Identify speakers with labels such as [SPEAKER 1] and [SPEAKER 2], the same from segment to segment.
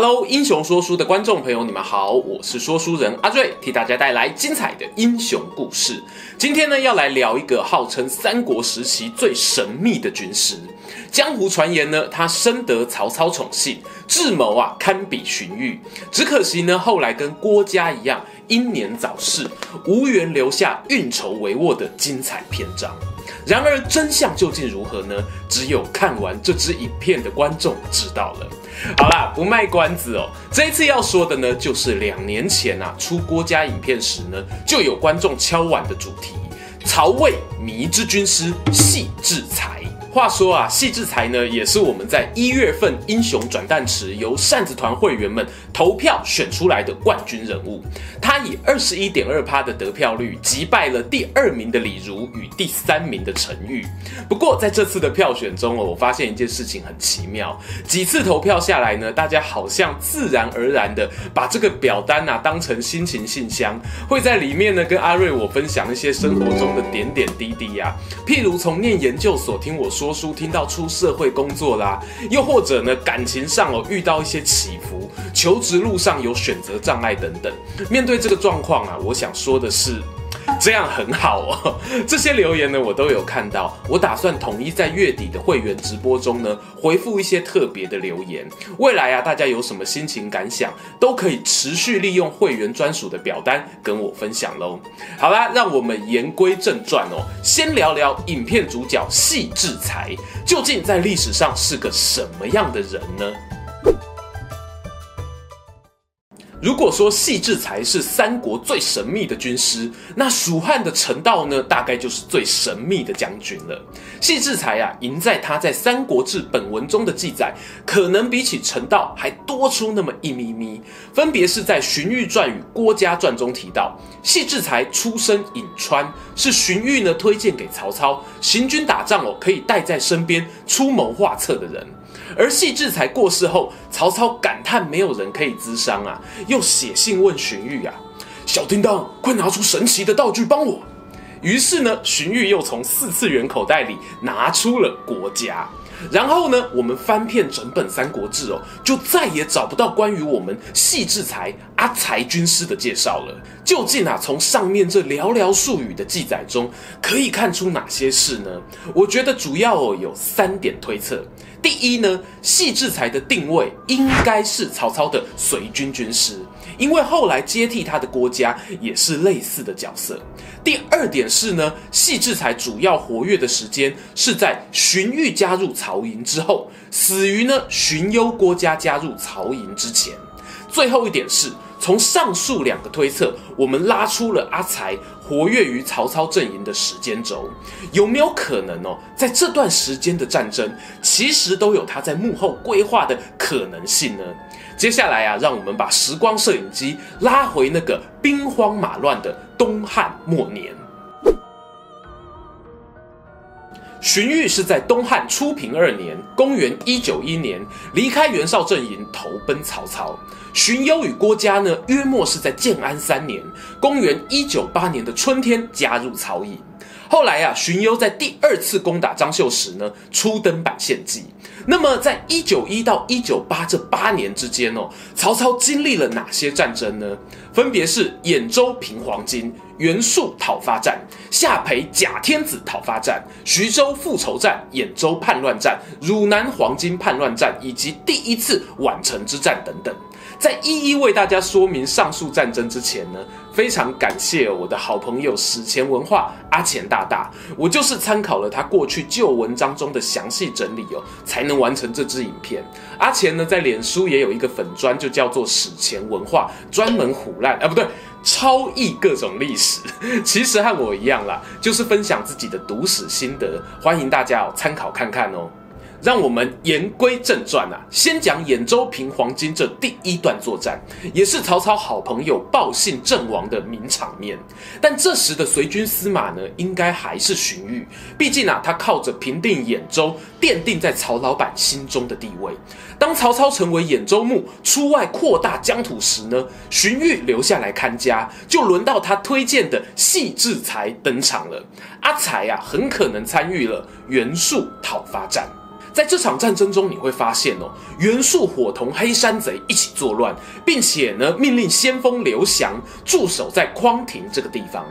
[SPEAKER 1] Hello，英雄说书的观众朋友，你们好，我是说书人阿瑞，替大家带来精彩的英雄故事。今天呢，要来聊一个号称三国时期最神秘的军师。江湖传言呢，他深得曹操宠幸，智谋啊堪比荀彧。只可惜呢，后来跟郭嘉一样英年早逝，无缘留下运筹帷幄的精彩篇章。然而真相究竟如何呢？只有看完这支影片的观众知道了。好啦，不卖关子哦。这一次要说的呢，就是两年前啊出郭嘉影片时呢，就有观众敲碗的主题：曹魏迷之军师戏志才。话说啊，戏志才呢，也是我们在一月份英雄转蛋池由扇子团会员们投票选出来的冠军人物。他以二十一点二趴的得票率击败了第二名的李儒与第三名的陈玉。不过在这次的票选中哦，我发现一件事情很奇妙，几次投票下来呢，大家好像自然而然的把这个表单啊当成心情信箱，会在里面呢跟阿瑞我分享一些生活中的点点滴滴呀、啊，譬如从念研究所听我说。书听到出社会工作啦，又或者呢，感情上哦遇到一些起伏，求职路上有选择障碍等等。面对这个状况啊，我想说的是。这样很好哦，这些留言呢，我都有看到。我打算统一在月底的会员直播中呢，回复一些特别的留言。未来啊，大家有什么心情感想，都可以持续利用会员专属的表单跟我分享喽。好啦，让我们言归正传哦，先聊聊影片主角戏志才究竟在历史上是个什么样的人呢？如果说戏志才是三国最神秘的军师，那蜀汉的陈道呢，大概就是最神秘的将军了。戏志才啊，赢在他在《三国志》本文中的记载，可能比起陈道还多出那么一咪咪。分别是在《荀彧传》与《郭嘉传》中提到，戏志才出身颍川，是荀彧呢推荐给曹操，行军打仗哦可以带在身边出谋划策的人。而戏志才过世后，曹操感叹没有人可以咨商啊，又写信问荀彧啊：“小叮当，快拿出神奇的道具帮我。”于是呢，荀彧又从四次元口袋里拿出了国家。然后呢，我们翻遍整本《三国志》哦，就再也找不到关于我们戏志才阿才军师的介绍了。究竟啊，从上面这寥寥数语的记载中，可以看出哪些事呢？我觉得主要有三点推测。第一呢，戏志才的定位应该是曹操的随军军师，因为后来接替他的郭嘉也是类似的角色。第二点是呢，戏志才主要活跃的时间是在荀彧加入曹营之后，死于呢荀攸、郭嘉加入曹营之前。最后一点是，从上述两个推测，我们拉出了阿才活跃于曹操阵营的时间轴，有没有可能哦，在这段时间的战争，其实都有他在幕后规划的可能性呢？接下来啊，让我们把时光摄影机拉回那个兵荒马乱的东汉末年。荀彧是在东汉初平二年（公元一九一年）离开袁绍阵营，投奔曹操。荀攸与郭嘉呢，约莫是在建安三年（公元一九八年）的春天加入曹营。后来啊，荀攸在第二次攻打张绣时呢，初登版献计。那么，在一九一到一九八这八年之间哦，曹操经历了哪些战争呢？分别是兖州平黄巾、袁术讨伐战、下邳假天子讨伐战、徐州复仇战、兖州叛乱战、汝南黄巾叛乱战，以及第一次宛城之战等等。在一一为大家说明上述战争之前呢，非常感谢我的好朋友史前文化阿钱大大，我就是参考了他过去旧文章中的详细整理哦，才能完成这支影片。阿钱呢，在脸书也有一个粉砖，就叫做史前文化，专门唬烂啊，不对，超译各种历史。其实和我一样啦，就是分享自己的读史心得，欢迎大家哦参考看看哦。让我们言归正传啊，先讲兖州平黄巾这第一段作战，也是曹操好朋友鲍信阵亡的名场面。但这时的随军司马呢，应该还是荀彧，毕竟啊，他靠着平定兖州，奠定在曹老板心中的地位。当曹操成为兖州牧，出外扩大疆土时呢，荀彧留下来看家，就轮到他推荐的戏志才登场了。阿才啊，很可能参与了袁术讨伐战。在这场战争中，你会发现哦，袁术伙同黑山贼一起作乱，并且呢，命令先锋刘翔驻守在匡亭这个地方，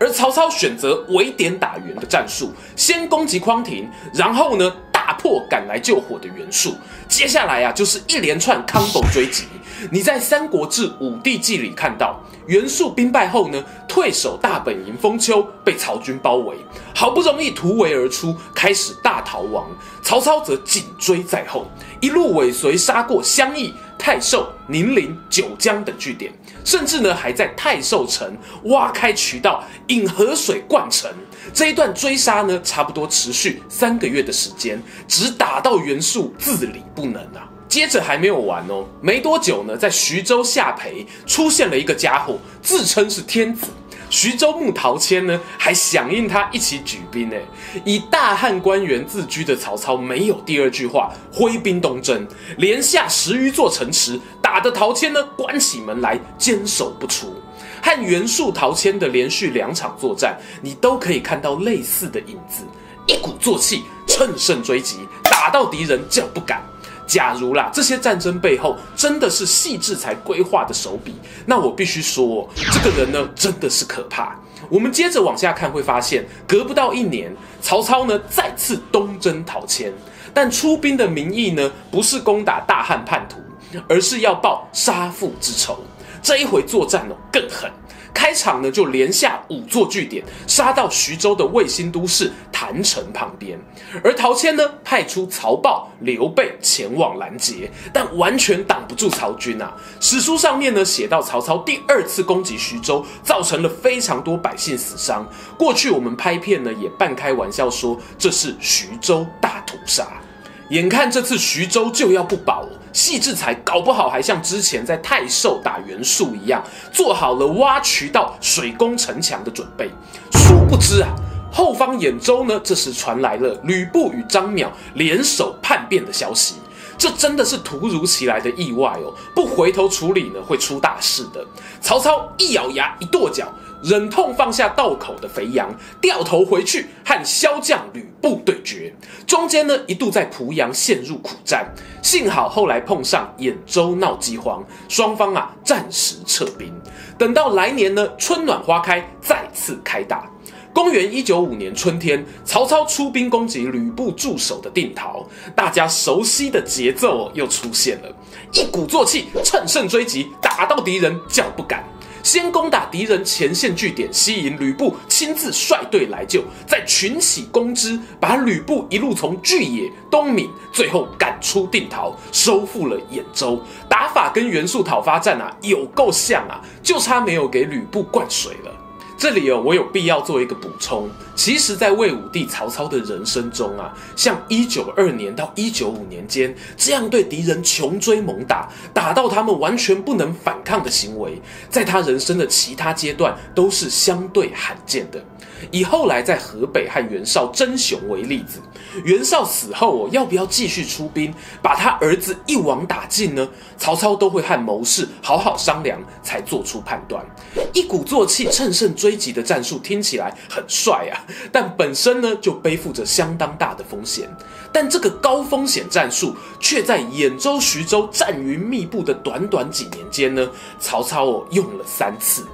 [SPEAKER 1] 而曹操选择围点打援的战术，先攻击匡亭，然后呢，迫赶来救火的袁术。接下来啊，就是一连串 combo 追击。你在《三国志·武帝纪》里看到，袁术兵败后呢，退守大本营丰丘，被曹军包围，好不容易突围而出，开始大逃亡。曹操则紧追在后，一路尾随杀过襄邑、太寿、宁陵、九江等据点，甚至呢，还在太寿城挖开渠道引河水灌城。这一段追杀呢，差不多持续三个月的时间，只打到袁术自理不能啊。接着还没有完哦，没多久呢，在徐州下邳出现了一个家伙，自称是天子。徐州牧陶谦呢，还响应他一起举兵呢。以大汉官员自居的曹操没有第二句话，挥兵东征，连下十余座城池，打得陶谦呢关起门来坚守不出。和袁术、陶谦的连续两场作战，你都可以看到类似的影子，一鼓作气，乘胜追击，打到敌人叫不敢。假如啦，这些战争背后真的是戏志才规划的手笔，那我必须说，这个人呢真的是可怕。我们接着往下看，会发现隔不到一年，曹操呢再次东征陶谦，但出兵的名义呢不是攻打大汉叛徒，而是要报杀父之仇。这一回作战呢更狠。开场呢，就连下五座据点，杀到徐州的卫星都市郯城旁边。而陶谦呢，派出曹豹、刘备前往拦截，但完全挡不住曹军啊。史书上面呢写到，曹操第二次攻击徐州，造成了非常多百姓死伤。过去我们拍片呢，也半开玩笑说这是徐州大屠杀。眼看这次徐州就要不保了，戏志才搞不好还像之前在太寿打袁术一样，做好了挖渠道、水攻城墙的准备。殊不知啊，后方兖州呢，这时传来了吕布与张邈联手叛变的消息。这真的是突如其来的意外哦，不回头处理呢，会出大事的。曹操一咬牙，一跺脚。忍痛放下道口的肥羊，掉头回去和骁将吕布对决。中间呢，一度在濮阳陷入苦战，幸好后来碰上兖州闹饥荒，双方啊暂时撤兵。等到来年呢，春暖花开，再次开打。公元一九五年春天，曹操出兵攻击吕布驻守的定陶，大家熟悉的节奏又出现了，一鼓作气，乘胜追击，打到敌人叫不敢。先攻打敌人前线据点，吸引吕布亲自率队来救，再群起攻之，把吕布一路从巨野、东闽，最后赶出定陶，收复了兖州。打法跟袁术讨伐战啊，有够像啊，就差没有给吕布灌水了。这里哦，我有必要做一个补充。其实，在魏武帝曹操的人生中啊，像一九二年到一九五年间这样对敌人穷追猛打，打到他们完全不能反抗的行为，在他人生的其他阶段都是相对罕见的。以后来在河北和袁绍争雄为例子，袁绍死后哦，要不要继续出兵把他儿子一网打尽呢？曹操都会和谋士好好商量，才做出判断。一鼓作气、乘胜追击的战术听起来很帅啊，但本身呢就背负着相当大的风险。但这个高风险战术，却在兖州、徐州战云密布的短短几年间呢，曹操哦用了三次。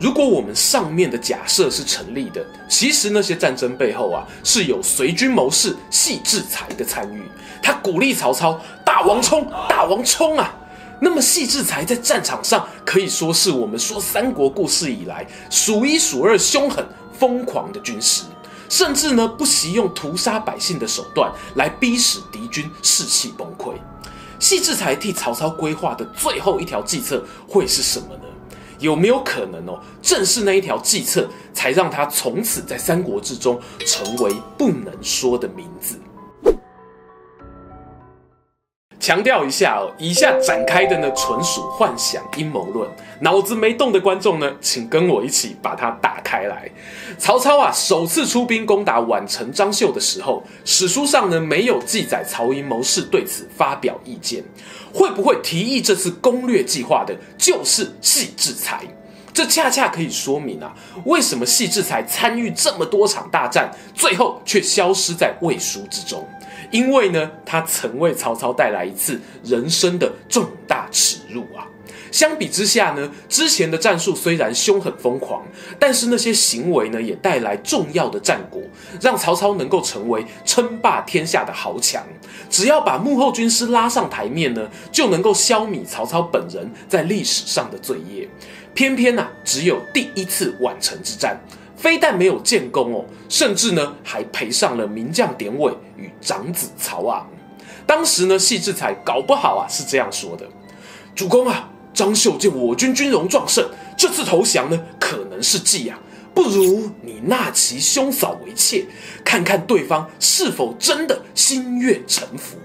[SPEAKER 1] 如果我们上面的假设是成立的，其实那些战争背后啊是有随军谋士戏志才的参与。他鼓励曹操：“大王冲，大王冲啊！”那么戏志才在战场上可以说是我们说三国故事以来数一数二凶狠、疯狂的军师，甚至呢不惜用屠杀百姓的手段来逼使敌军士气崩溃。戏志才替曹操规划的最后一条计策会是什么呢？有没有可能哦？正是那一条计策，才让他从此在三国志中成为不能说的名字。强调一下哦，以下展开的呢纯属幻想阴谋论，脑子没动的观众呢，请跟我一起把它打开来。曹操啊，首次出兵攻打宛城张绣的时候，史书上呢没有记载曹营谋士对此发表意见。会不会提议这次攻略计划的就是戏志才？这恰恰可以说明啊，为什么戏志才参与这么多场大战，最后却消失在魏书之中。因为呢，他曾为曹操带来一次人生的重大耻辱啊。相比之下呢，之前的战术虽然凶狠疯狂，但是那些行为呢，也带来重要的战果，让曹操能够成为称霸天下的豪强。只要把幕后军师拉上台面呢，就能够消弭曹操本人在历史上的罪业。偏偏呐、啊，只有第一次宛城之战。非但没有建功哦，甚至呢还赔上了名将典韦与长子曹昂。当时呢，戏志才搞不好啊是这样说的：“主公啊，张绣见我军军容壮盛，这次投降呢可能是计啊，不如你纳其兄嫂为妾，看看对方是否真的心悦诚服。”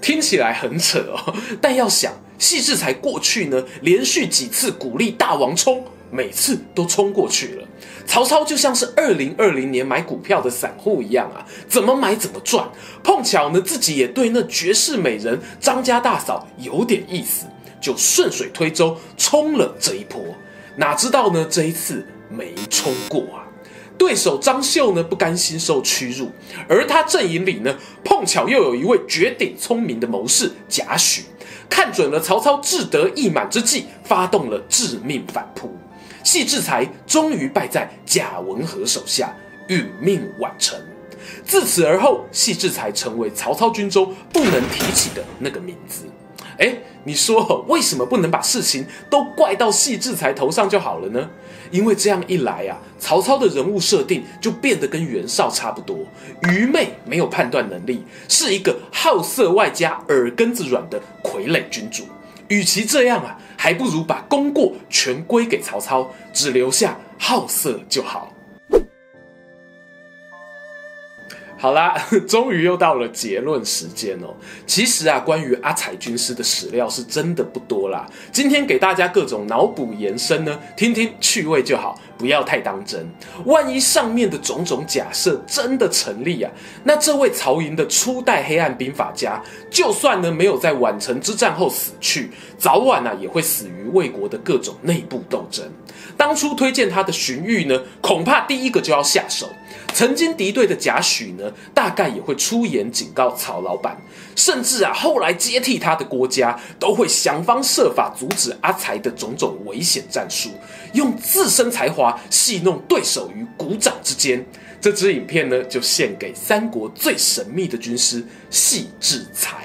[SPEAKER 1] 听起来很扯哦，但要想戏志才过去呢，连续几次鼓励大王冲。每次都冲过去了，曹操就像是二零二零年买股票的散户一样啊，怎么买怎么赚。碰巧呢，自己也对那绝世美人张家大嫂有点意思，就顺水推舟冲了这一波。哪知道呢，这一次没冲过啊。对手张绣呢，不甘心受屈辱，而他阵营里呢，碰巧又有一位绝顶聪明的谋士贾诩，看准了曹操志得意满之际，发动了致命反扑。戏志才终于败在贾文和手下，殒命宛城。自此而后，戏志才成为曹操军中不能提起的那个名字。哎，你说 为什么不能把事情都怪到戏志才头上就好了呢？因为这样一来啊，曹操的人物设定就变得跟袁绍差不多，愚昧，没有判断能力，是一个好色外加耳根子软的傀儡君主。与其这样啊，还不如把功过全归给曹操，只留下好色就好。好啦，终于又到了结论时间哦。其实啊，关于阿彩军师的史料是真的不多啦。今天给大家各种脑补延伸呢，听听趣味就好，不要太当真。万一上面的种种假设真的成立啊，那这位曹营的初代黑暗兵法家，就算呢没有在宛城之战后死去，早晚啊也会死于魏国的各种内部斗争。当初推荐他的荀彧呢，恐怕第一个就要下手。曾经敌对的贾诩呢，大概也会出言警告曹老板，甚至啊，后来接替他的郭嘉都会想方设法阻止阿才的种种危险战术，用自身才华戏弄对手于股掌之间。这支影片呢，就献给三国最神秘的军师戏志才。